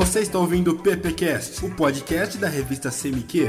Você está ouvindo o PPcast, o podcast da revista CMQ.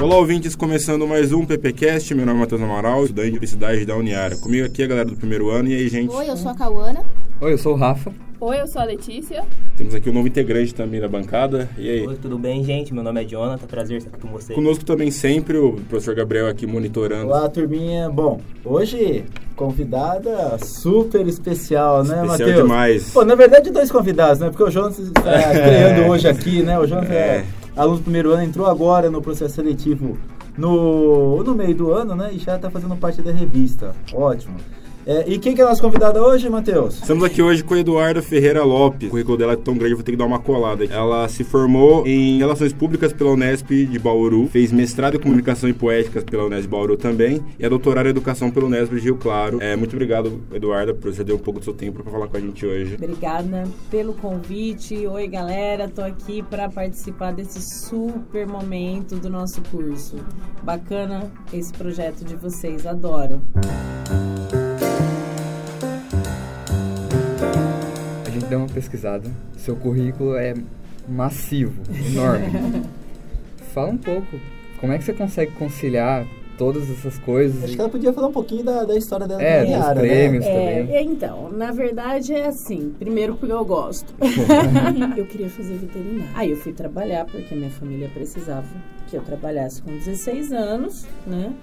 Olá, ouvintes, começando mais um PPcast. Meu nome é Matheus Amaral, estudante de Publicidade da Uniara. Comigo aqui é a galera do primeiro ano. E aí, gente? Oi, eu sou a Cauana. Oi, eu sou o Rafa. Oi, eu sou a Letícia. Temos aqui um novo integrante também da bancada. E aí? Oi, tudo bem, gente? Meu nome é Jonathan, prazer estar aqui com vocês. Conosco também sempre o professor Gabriel aqui monitorando. Olá, turminha. Bom, hoje convidada super especial, né, Matheus? Especial demais. Pô, na verdade, dois convidados, né? Porque o Jonas está estreando hoje aqui, né? O Jonas é. É. aluno do primeiro ano, entrou agora no processo seletivo no, no meio do ano, né? E já está fazendo parte da revista. Ótimo. É, e quem que é a nossa convidada hoje, Matheus? Estamos aqui hoje com a Eduarda Ferreira Lopes. O currículo dela é tão grande, eu vou ter que dar uma colada. Ela se formou em Relações Públicas pela Unesp de Bauru, fez mestrado em Comunicação e Poéticas pela Unesp de Bauru também, e é doutorada em Educação pela Unesp de Rio Claro. É, muito obrigado, Eduarda, por você ter um pouco do seu tempo para falar com a gente hoje. Obrigada pelo convite. Oi, galera. Tô aqui para participar desse super momento do nosso curso. Bacana esse projeto de vocês, adoro. A deu uma pesquisada. Seu currículo é massivo, enorme. Fala um pouco, como é que você consegue conciliar todas essas coisas? Acho que ela podia falar um pouquinho da, da história dela É, dos Uniara, prêmios. né? É, é, então, na verdade é assim. Primeiro porque eu gosto. eu queria fazer veterinária. Aí eu fui trabalhar porque minha família precisava que eu trabalhasse com 16 anos, né?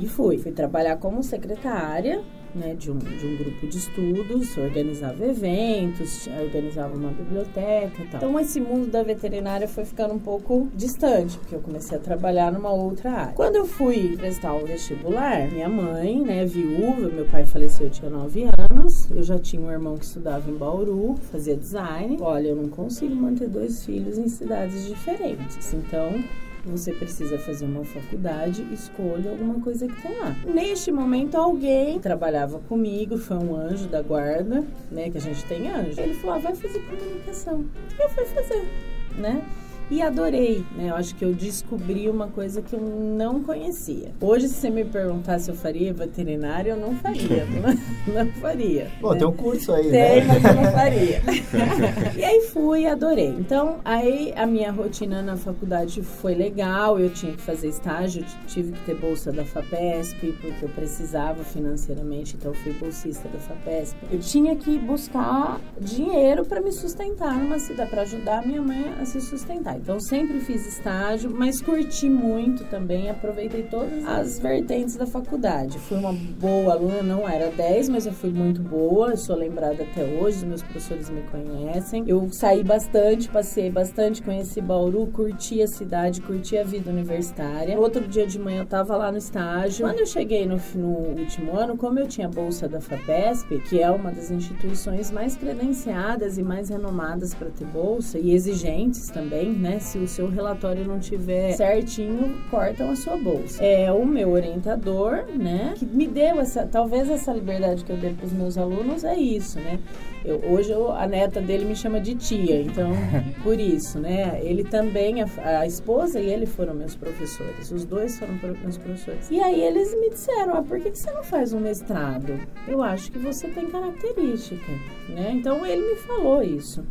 E fui. Fui trabalhar como secretária, né, de um, de um grupo de estudos, organizava eventos, organizava uma biblioteca e tal. Então esse mundo da veterinária foi ficando um pouco distante, porque eu comecei a trabalhar numa outra área. Quando eu fui prestar o vestibular, minha mãe, né, viúva, meu pai faleceu, eu tinha 9 anos, eu já tinha um irmão que estudava em Bauru, fazia design. Olha, eu não consigo manter dois filhos em cidades diferentes, então você precisa fazer uma faculdade, escolha alguma coisa que tem lá. Neste momento, alguém trabalhava comigo, foi um anjo da guarda, né? Que a gente tem anjo. Ele falou: ah, vai fazer comunicação. E eu fui fazer, né? E adorei, né? Eu acho que eu descobri uma coisa que eu não conhecia. Hoje, se você me perguntar se eu faria veterinária, eu não faria. não, não faria. Pô, né? tem um curso aí, Tem, né? mas eu não faria. e aí fui e adorei. Então, aí a minha rotina na faculdade foi legal, eu tinha que fazer estágio, tive que ter bolsa da FAPESP, porque eu precisava financeiramente, então eu fui bolsista da FAPESP. Eu tinha que buscar dinheiro para me sustentar numa cidade, para ajudar a minha mãe a se sustentar. Então, sempre fiz estágio, mas curti muito também, aproveitei todas as vertentes da faculdade. Fui uma boa aluna, não era 10, mas eu fui muito boa, eu sou lembrada até hoje, os meus professores me conhecem. Eu saí bastante, passei bastante, conheci Bauru, curti a cidade, curti a vida universitária. Outro dia de manhã eu tava lá no estágio. Quando eu cheguei no, no último ano, como eu tinha bolsa da FAPESP, que é uma das instituições mais credenciadas e mais renomadas para ter bolsa e exigentes também, né? Se o seu relatório não tiver certinho, cortam a sua bolsa. É o meu orientador, né? Que me deu essa, talvez essa liberdade que eu dei para os meus alunos é isso, né? Eu, hoje eu- a neta dele me chama de tia, então por isso, né? Ele também, a, a esposa e ele foram meus professores. Os dois foram meus professores. E aí eles me disseram: ah, por que, que você não faz um mestrado? Eu acho que você tem característica, né? Então ele me falou isso.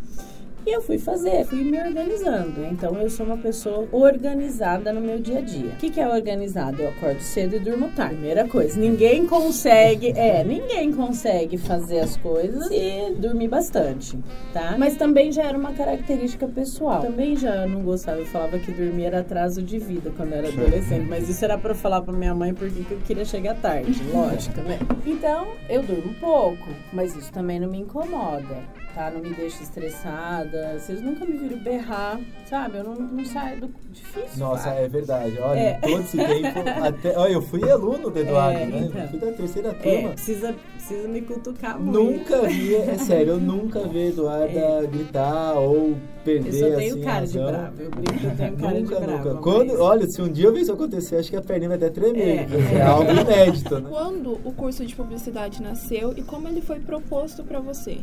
E eu fui fazer, fui me organizando. Então eu sou uma pessoa organizada no meu dia a dia. O que, que é organizado? Eu acordo cedo e durmo tarde. Primeira coisa, ninguém consegue, é, ninguém consegue fazer as coisas e dormir bastante, tá? Mas também já era uma característica pessoal. Também já não gostava, eu falava que dormir era atraso de vida quando eu era adolescente, mas isso era pra eu falar pra minha mãe porque eu queria chegar tarde, lógico, né? Então, eu durmo pouco, mas isso também não me incomoda tá? Não me deixa estressada. Vocês nunca me viram berrar, sabe? Eu não, não saio do difícil. Nossa, vai. é verdade. Olha, É. todo esse tempo. Até, olha, eu fui aluno do Eduardo, É, né? então. Fui da terceira É, turma. precisa, precisa me cutucar muito. Nunca vi, é sério, eu nunca vi a Eduarda gritar ou perder É. Eu só tenho assim, cara a de razão. bravo. Eu brinco eu tenho cara nunca, de bravo. nunca. Quando, olha, se um dia eu ver isso acontecer, acho que a perninha vai até tremer. É. porque É, algo inédito, né? Quando o curso de publicidade nasceu e como ele foi proposto para você?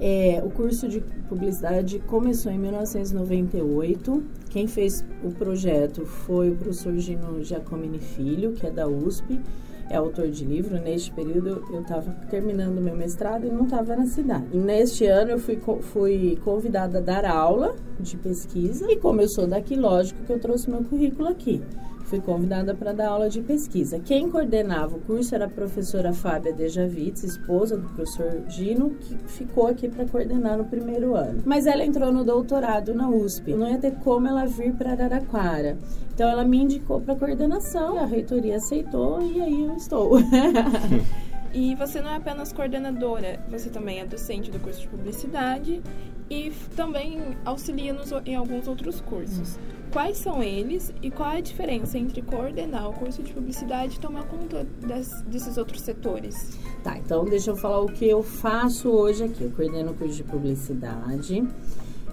É, o curso de publicidade começou em 1998. Quem fez o projeto foi o professor Gino Giacomini Filho, que é da USP. é autor de livro. Neste período eu estava terminando meu mestrado e não estava na cidade. Neste ano eu fui, fui convidada a dar aula de pesquisa e sou daqui, lógico que eu trouxe meu currículo aqui fui convidada para dar aula de pesquisa. Quem coordenava o curso era a professora Fábia Dejavitz, esposa do professor Gino, que ficou aqui para coordenar no primeiro ano. Mas ela entrou no doutorado na USP. Não ia ter como ela vir para Araraquara. Então ela me indicou para coordenação, a reitoria aceitou e aí eu estou. E você não é apenas coordenadora, você também é docente do curso de publicidade e também auxilia nos, em alguns outros cursos. Quais são eles e qual é a diferença entre coordenar o curso de publicidade e tomar conta des, desses outros setores? Tá, então deixa eu falar o que eu faço hoje aqui. Eu coordeno o curso de publicidade.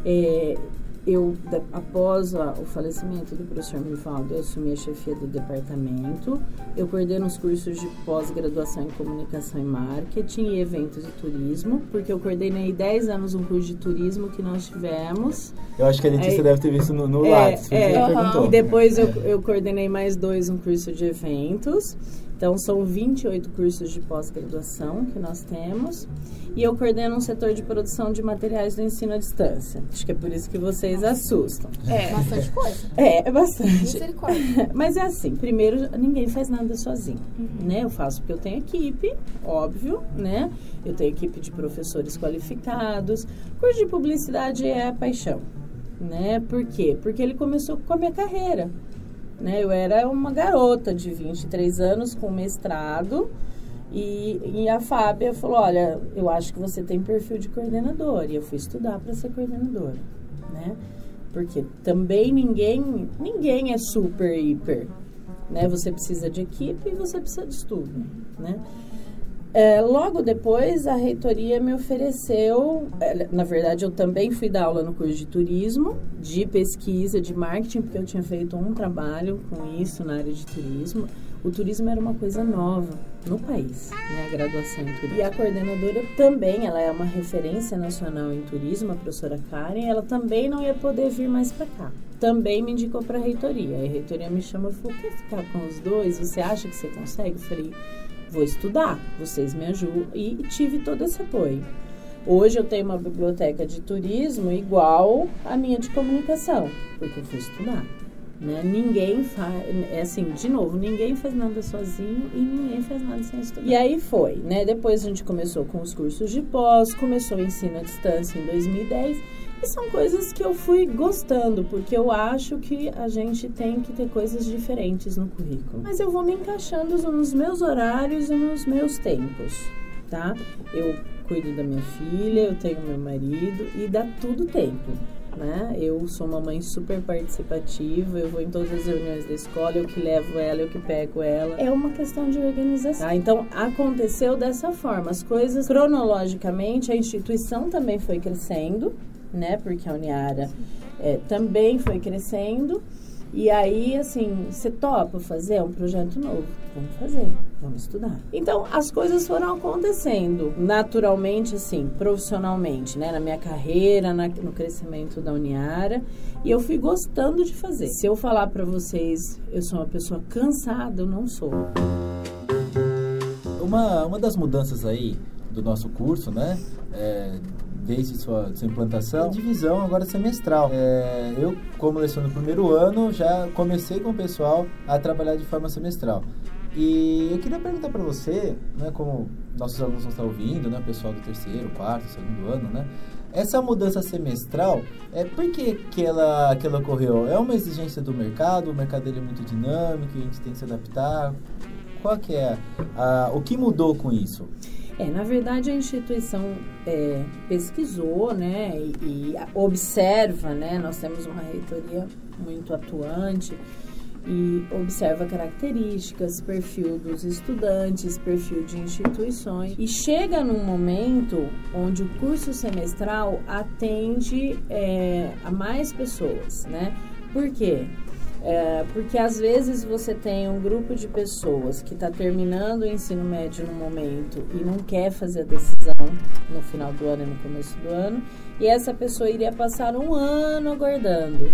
É, eu, após o falecimento do professor Mivaldo, eu assumi a chefia do departamento. Eu coordeno os cursos de pós-graduação em comunicação e marketing e eventos e turismo, porque eu coordenei 10 anos um curso de turismo que nós tivemos. Eu acho que a Letícia Aí, deve ter visto no, no é, Lattes, é, uhum. E depois eu, eu coordenei mais dois, um curso de eventos. Então, são 28 cursos de pós-graduação que nós temos. E eu coordeno um setor de produção de materiais do ensino à distância. Acho que é por isso que vocês assustam. É, bastante coisa. É, é bastante. Mas é assim, primeiro, ninguém faz nada sozinho, uhum. né? Eu faço porque eu tenho equipe, óbvio, né? Eu tenho equipe de professores qualificados. O curso de publicidade é a paixão, né? Por quê? Porque ele começou com a minha carreira. Né? Eu era uma garota de 23 anos com mestrado e, e a Fábia falou, olha, eu acho que você tem perfil de coordenador. E eu fui estudar para ser coordenadora, né? Porque também ninguém, ninguém é super, hiper, né? Você precisa de equipe e você precisa de estudo, né? É, logo depois, a reitoria me ofereceu. É, na verdade, eu também fui dar aula no curso de turismo, de pesquisa, de marketing, porque eu tinha feito um trabalho com isso na área de turismo. O turismo era uma coisa nova no país, né? A graduação em turismo. E a coordenadora também, ela é uma referência nacional em turismo, a professora Karen, ela também não ia poder vir mais para cá. Também me indicou para a reitoria. A reitoria me chamou e falou: quer ficar com os dois? Você acha que você consegue? Eu falei vou estudar, vocês me ajudam. E tive todo esse apoio. Hoje eu tenho uma biblioteca de turismo igual a minha de comunicação, porque eu fui estudar. Né? Ninguém faz, é assim, de novo, ninguém faz nada sozinho e ninguém faz nada sem estudar. E aí foi, né? Depois a gente começou com os cursos de pós, começou o ensino à distância em 2010 e são coisas que eu fui gostando, porque eu acho que a gente tem que ter coisas diferentes no currículo. Mas eu vou me encaixando nos meus horários e nos meus tempos, tá? Eu cuido da minha filha, eu tenho meu marido e dá tudo tempo. Né? Eu sou uma mãe super participativa, eu vou em todas as reuniões da escola, eu que levo ela, eu que pego ela. É uma questão de organização. Tá? Então, aconteceu dessa forma. As coisas, cronologicamente, a instituição também foi crescendo, né? Porque a Uniara é, também foi crescendo. E aí, assim, você topa fazer um projeto novo? Vamos fazer, vamos estudar. Então, as coisas foram acontecendo naturalmente, assim, profissionalmente, né? Na minha carreira, na, no crescimento da Uniara. E eu fui gostando de fazer. Se eu falar para vocês, eu sou uma pessoa cansada, eu não sou. Uma, uma das mudanças aí do nosso curso, né? É, desde sua, sua implantação, divisão agora semestral. É, eu, como leciono no primeiro ano, já comecei com o pessoal a trabalhar de forma semestral. E eu queria perguntar para você, né, como nossos alunos estão ouvindo, né, pessoal do terceiro, quarto, segundo ano, né, essa mudança semestral, é, por que, que, ela, que ela ocorreu? É uma exigência do mercado, o mercado dele é muito dinâmico, a gente tem que se adaptar. Qual que é a, o que mudou com isso? É, na verdade a instituição é, pesquisou, né, e, e, observa, né, nós temos uma reitoria muito atuante e observa características, perfil dos estudantes, perfil de instituições e chega num momento onde o curso semestral atende é, a mais pessoas, né? Por quê? É, porque às vezes você tem um grupo de pessoas que está terminando o ensino médio no momento e não quer fazer a decisão no final do ano e no começo do ano, e essa pessoa iria passar um ano aguardando.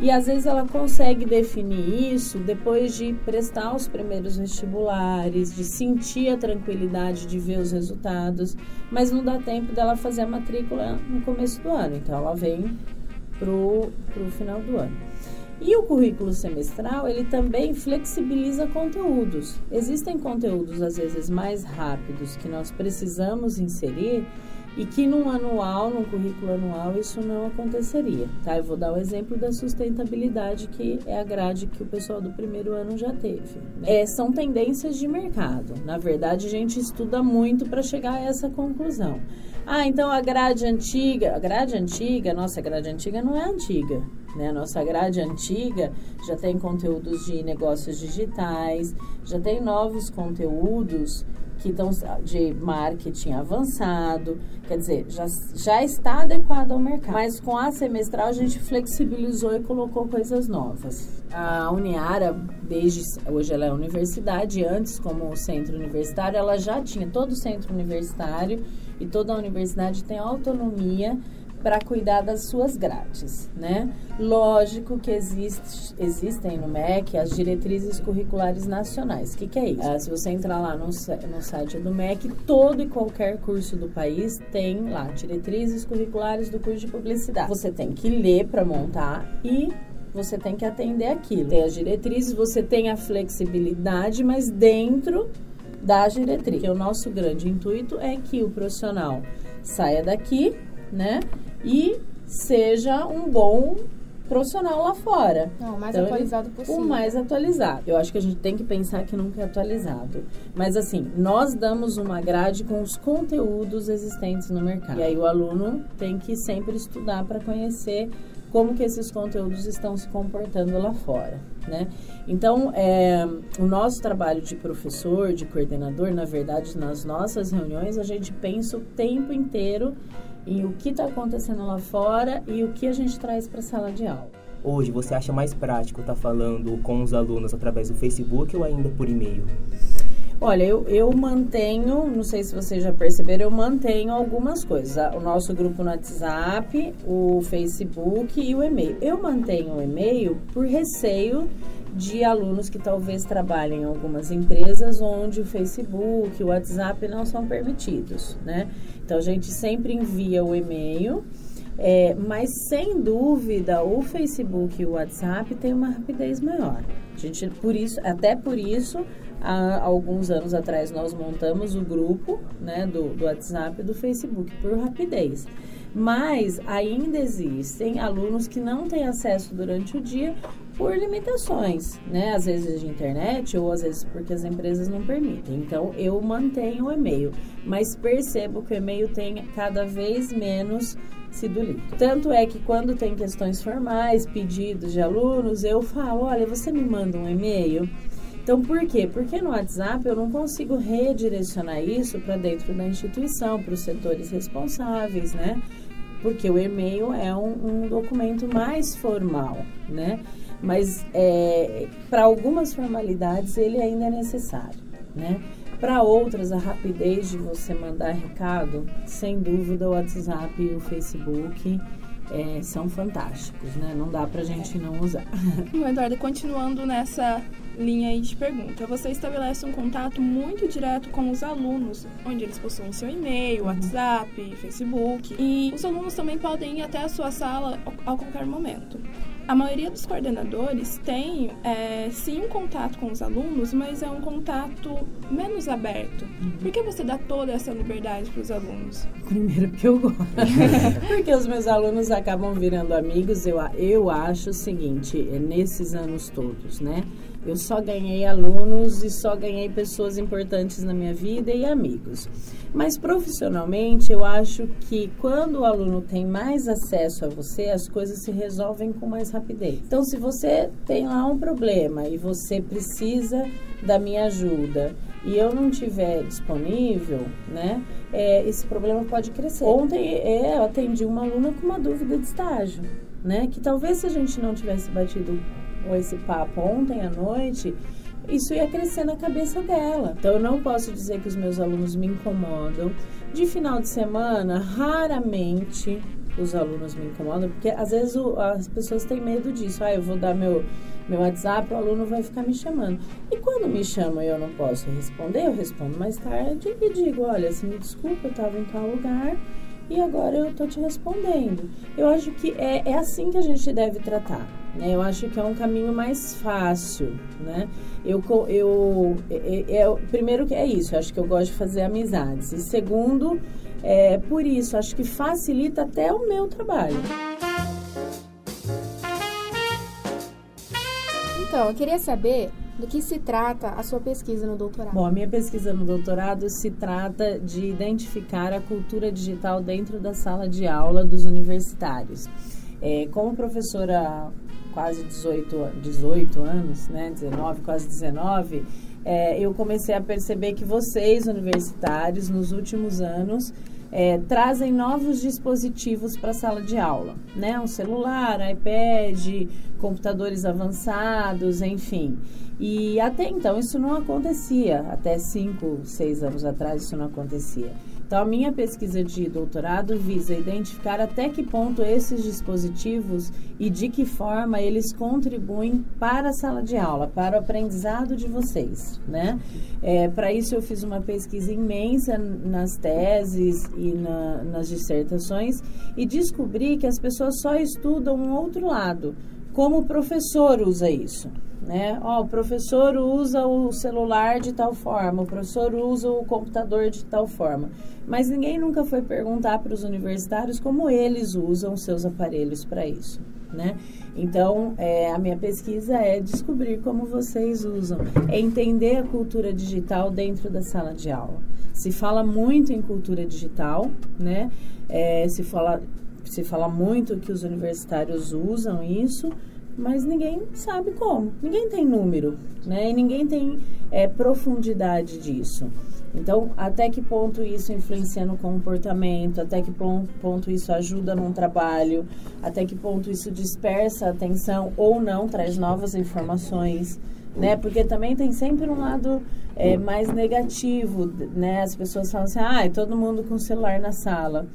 E às vezes ela consegue definir isso depois de prestar os primeiros vestibulares, de sentir a tranquilidade de ver os resultados, mas não dá tempo dela fazer a matrícula no começo do ano. Então ela vem pro, pro final do ano. E o currículo semestral, ele também flexibiliza conteúdos. Existem conteúdos às vezes mais rápidos que nós precisamos inserir e que num anual, num currículo anual, isso não aconteceria, tá? Eu vou dar o exemplo da sustentabilidade, que é a grade que o pessoal do primeiro ano já teve. Né? É, são tendências de mercado. Na verdade, a gente estuda muito para chegar a essa conclusão. Ah, então a grade antiga, a grade antiga, nossa grade antiga não é antiga, né? Nossa grade antiga já tem conteúdos de negócios digitais, já tem novos conteúdos que estão de marketing avançado, quer dizer, já, já está adequado ao mercado. Mas com a semestral a gente flexibilizou e colocou coisas novas. A Uniara, desde hoje ela é universidade, antes como centro universitário, ela já tinha todo o centro universitário e toda a universidade tem autonomia para cuidar das suas grades, né? Lógico que existe, existem no MEC as diretrizes curriculares nacionais. O que, que é isso? Ah, se você entrar lá no, no site do MEC, todo e qualquer curso do país tem lá diretrizes curriculares do curso de publicidade. Você tem que ler para montar e você tem que atender aquilo. Tem as diretrizes, você tem a flexibilidade, mas dentro da diretriz. o nosso grande intuito é que o profissional saia daqui, né, e seja um bom profissional lá fora. Não, o mais então, atualizado possível. O mais atualizado. Eu acho que a gente tem que pensar que nunca é atualizado. Mas assim, nós damos uma grade com os conteúdos existentes no mercado. E aí o aluno tem que sempre estudar para conhecer como que esses conteúdos estão se comportando lá fora, né? Então, é, o nosso trabalho de professor, de coordenador, na verdade, nas nossas reuniões, a gente pensa o tempo inteiro em o que está acontecendo lá fora e o que a gente traz para a sala de aula. Hoje, você acha mais prático estar tá falando com os alunos através do Facebook ou ainda por e-mail? Olha, eu, eu mantenho, não sei se vocês já perceberam, eu mantenho algumas coisas. O nosso grupo no WhatsApp, o Facebook e o e-mail. Eu mantenho o e-mail por receio de alunos que talvez trabalhem em algumas empresas onde o Facebook e o WhatsApp não são permitidos, né? Então a gente sempre envia o e-mail, é, mas sem dúvida o Facebook e o WhatsApp têm uma rapidez maior. A gente, por isso, até por isso, há alguns anos atrás nós montamos o grupo né, do, do WhatsApp e do Facebook por rapidez. Mas ainda existem alunos que não têm acesso durante o dia por limitações, né? Às vezes de internet ou às vezes porque as empresas não permitem. Então eu mantenho o e-mail, mas percebo que o e-mail tem cada vez menos sido lido. Tanto é que quando tem questões formais, pedidos de alunos, eu falo: olha, você me manda um e-mail então, por quê? Porque no WhatsApp eu não consigo redirecionar isso para dentro da instituição, para os setores responsáveis, né? Porque o e-mail é um, um documento mais formal, né? Mas é, para algumas formalidades ele ainda é necessário, né? Para outras, a rapidez de você mandar recado, sem dúvida, o WhatsApp e o Facebook é, são fantásticos, né? Não dá para gente não usar. Eduardo, continuando nessa linha aí de pergunta. Você estabelece um contato muito direto com os alunos, onde eles possuem seu e-mail, uhum. WhatsApp, Facebook. E os alunos também podem ir até a sua sala a qualquer momento. A maioria dos coordenadores tem, é, sim, um contato com os alunos, mas é um contato menos aberto. Uhum. Por que você dá toda essa liberdade para os alunos? Primeiro, porque eu gosto. porque os meus alunos acabam virando amigos. Eu, eu acho o seguinte, é nesses anos todos, né? Eu só ganhei alunos e só ganhei pessoas importantes na minha vida e amigos. Mas profissionalmente, eu acho que quando o aluno tem mais acesso a você, as coisas se resolvem com mais rapidez. Então, se você tem lá um problema e você precisa da minha ajuda e eu não tiver disponível, né, é, esse problema pode crescer. Ontem é, eu atendi uma aluna com uma dúvida de estágio, né, que talvez se a gente não tivesse batido com esse papo ontem à noite, isso ia crescer na cabeça dela. Então eu não posso dizer que os meus alunos me incomodam. De final de semana, raramente, os alunos me incomodam, porque às vezes o, as pessoas têm medo disso. Ah, eu vou dar meu, meu WhatsApp, o aluno vai ficar me chamando. E quando me chamam e eu não posso responder, eu respondo mais tarde e digo, olha, se me desculpa, eu estava em tal lugar e agora eu estou te respondendo. Eu acho que é, é assim que a gente deve tratar. Né? Eu acho que é um caminho mais fácil, né? Eu, eu, é, é, primeiro que é isso, eu acho que eu gosto de fazer amizades. E segundo, é, por isso, acho que facilita até o meu trabalho. Então, eu queria saber do que se trata a sua pesquisa no doutorado? Bom, a minha pesquisa no doutorado se trata de identificar a cultura digital dentro da sala de aula dos universitários. É, como professora quase 18, 18 anos, né, 19, quase 19, é, eu comecei a perceber que vocês, universitários, nos últimos anos, é, trazem novos dispositivos para a sala de aula, né? Um celular, iPad, computadores avançados, enfim. E até então isso não acontecia, até cinco, seis anos atrás isso não acontecia. Então, a minha pesquisa de doutorado visa identificar até que ponto esses dispositivos e de que forma eles contribuem para a sala de aula, para o aprendizado de vocês, né? É, para isso, eu fiz uma pesquisa imensa nas teses e na, nas dissertações e descobri que as pessoas só estudam um outro lado, como o professor usa isso né? Ó, o professor usa o celular de tal forma, o professor usa o computador de tal forma. Mas ninguém nunca foi perguntar para os universitários como eles usam seus aparelhos para isso, né? Então, é, a minha pesquisa é descobrir como vocês usam, é entender a cultura digital dentro da sala de aula. Se fala muito em cultura digital, né? É, se fala se fala muito que os universitários usam isso, mas ninguém sabe como. Ninguém tem número, né? E ninguém tem é, profundidade disso. Então, até que ponto isso influencia no comportamento, até que ponto isso ajuda num trabalho, até que ponto isso dispersa a atenção ou não, traz novas informações, né? Porque também tem sempre um lado é, mais negativo, né? As pessoas falam assim, ah, todo mundo com o celular na sala.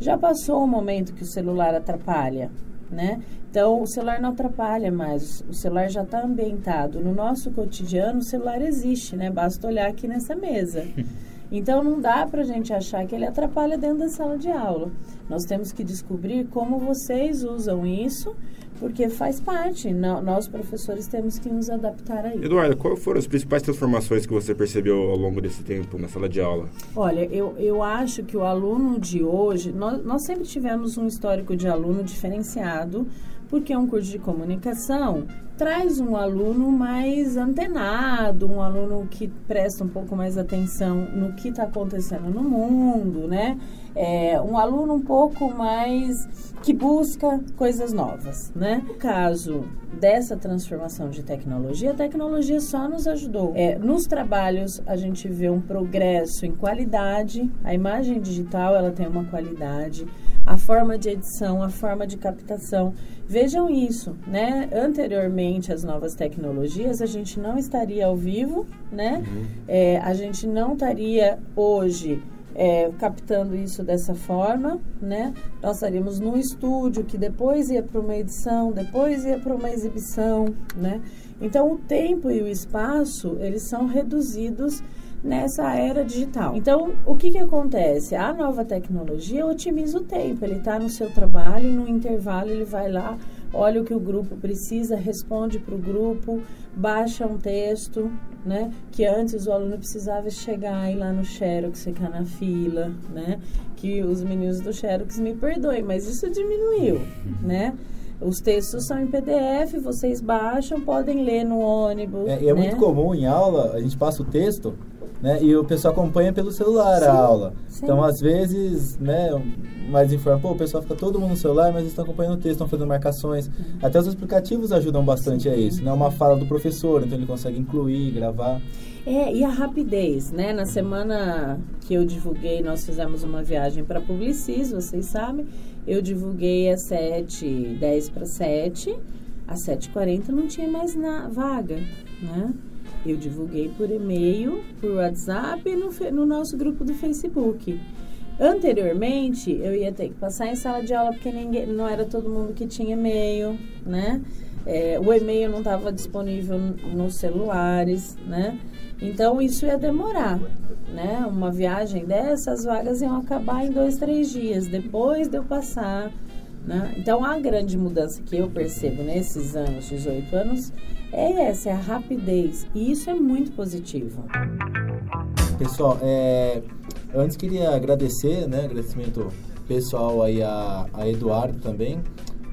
Já passou o momento que o celular atrapalha, né? Então, o celular não atrapalha mais, o celular já está ambientado. No nosso cotidiano, o celular existe, né? Basta olhar aqui nessa mesa. Então, não dá para a gente achar que ele atrapalha dentro da sala de aula. Nós temos que descobrir como vocês usam isso, porque faz parte. Nós, professores, temos que nos adaptar a isso. Eduardo, quais foram as principais transformações que você percebeu ao longo desse tempo na sala de aula? Olha, eu, eu acho que o aluno de hoje, nós, nós sempre tivemos um histórico de aluno diferenciado, porque um curso de comunicação traz um aluno mais antenado, um aluno que presta um pouco mais atenção no que está acontecendo no mundo, né? É, um aluno um pouco mais que busca coisas novas, né? No caso dessa transformação de tecnologia, a tecnologia só nos ajudou. É, nos trabalhos a gente vê um progresso em qualidade, a imagem digital ela tem uma qualidade, a forma de edição, a forma de captação. Vejam isso, né? Anteriormente às novas tecnologias, a gente não estaria ao vivo, né? Uhum. É, a gente não estaria hoje é, captando isso dessa forma, né? Nós estaríamos num estúdio que depois ia para uma edição, depois ia para uma exibição, né? Então o tempo e o espaço eles são reduzidos nessa era digital. Então, o que, que acontece? A nova tecnologia otimiza o tempo. Ele está no seu trabalho, no intervalo ele vai lá, olha o que o grupo precisa, responde para o grupo, baixa um texto, né? Que antes o aluno precisava chegar e lá no Xerox, ficar na fila, né? Que os meninos do Xerox me perdoem, mas isso diminuiu, né? Os textos são em PDF, vocês baixam, podem ler no ônibus. É, e é né? muito comum em aula, a gente passa o texto né? E o pessoal acompanha pelo celular sim, a aula. Sim. Então, às vezes, né, mais informa, pô, o pessoal fica todo mundo no celular, mas eles estão acompanhando o texto, estão fazendo marcações. Uhum. Até os aplicativos ajudam bastante sim. a isso, né? Uma fala do professor, então ele consegue incluir, gravar. É, e a rapidez, né? Na semana que eu divulguei, nós fizemos uma viagem para Publicis, vocês sabem. Eu divulguei às 7, 10 para 7. Às 7h40 não tinha mais na vaga, né? Eu divulguei por e-mail, por WhatsApp e no, no nosso grupo do Facebook. Anteriormente, eu ia ter que passar em sala de aula porque ninguém, não era todo mundo que tinha e-mail, né? É, o e-mail não estava disponível nos celulares, né? Então isso ia demorar, né? Uma viagem dessas vagas iam acabar em dois, três dias depois de eu passar, né? Então a grande mudança que eu percebo nesses anos, 18 anos, é essa, é a rapidez e isso é muito positivo. Pessoal, é, antes queria agradecer, né? Agradecimento pessoal aí a, a Eduardo também.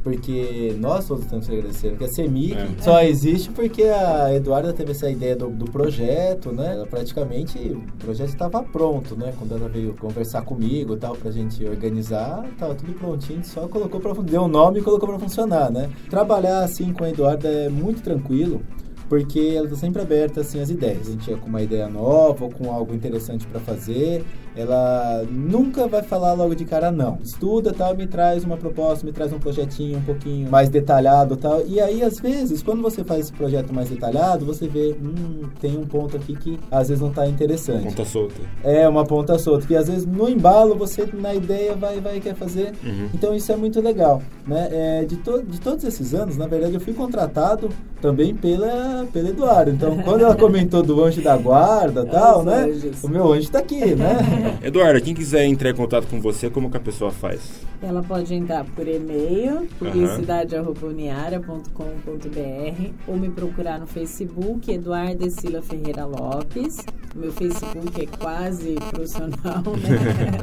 Porque nós todos temos que agradecer. Porque a CEMIC É. só existe porque a Eduarda teve essa ideia do, do projeto, né? Ela praticamente, o projeto estava pronto, né? Quando ela veio conversar comigo e tal, pra gente organizar, tava tudo prontinho, só colocou pra, deu o nome e colocou pra funcionar, né? Trabalhar assim com a Eduarda é muito tranquilo porque ela está sempre aberta assim às ideias. A gente é com uma ideia nova ou com algo interessante para fazer, ela nunca vai falar logo de cara não. Estuda tal, me traz uma proposta, me traz um projetinho um pouquinho mais detalhado tal. E aí às vezes, quando você faz esse projeto mais detalhado, você vê, hum, tem um ponto aqui que às vezes não está interessante. Ponta solta. É uma ponta solta, que às vezes no embalo você na ideia vai vai quer fazer. Uhum. Então isso é muito legal, né? É, de, to de todos esses anos, na verdade, eu fui contratado também pela pela Eduardo. Então, quando ela comentou do anjo da guarda, tal, Os né? anjos. O meu anjo tá aqui, né? Eduardo, quem quiser entrar em contato com você, como que a pessoa faz? Ela pode entrar por e-mail, publicidade.uniara.com.br ou me procurar no Facebook, Eduardo Sila Ferreira Lopes. Meu Facebook é quase profissional, né?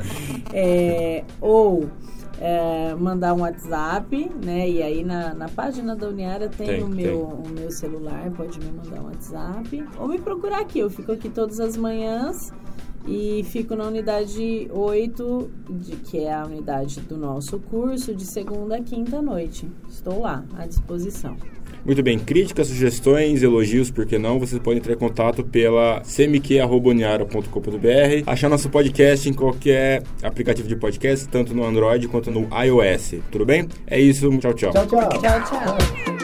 É, ou é, mandar um WhatsApp, né? E aí na, na página da Uniara tem, Tem, o, tem. meu, o meu celular, pode me mandar um WhatsApp. Ou me procurar aqui, eu fico aqui todas as manhãs. E fico na unidade 8, de, que é a unidade do nosso curso, de segunda a quinta noite. Estou lá, à disposição. Muito bem, críticas, sugestões, elogios, por que não? Você pode entrar em contato pela cmq.uniara.com.br, achar nosso podcast em qualquer aplicativo de podcast, tanto no Android quanto no iOS. Tudo bem? É isso, tchau, tchau. Tchau, tchau. Tchau, tchau.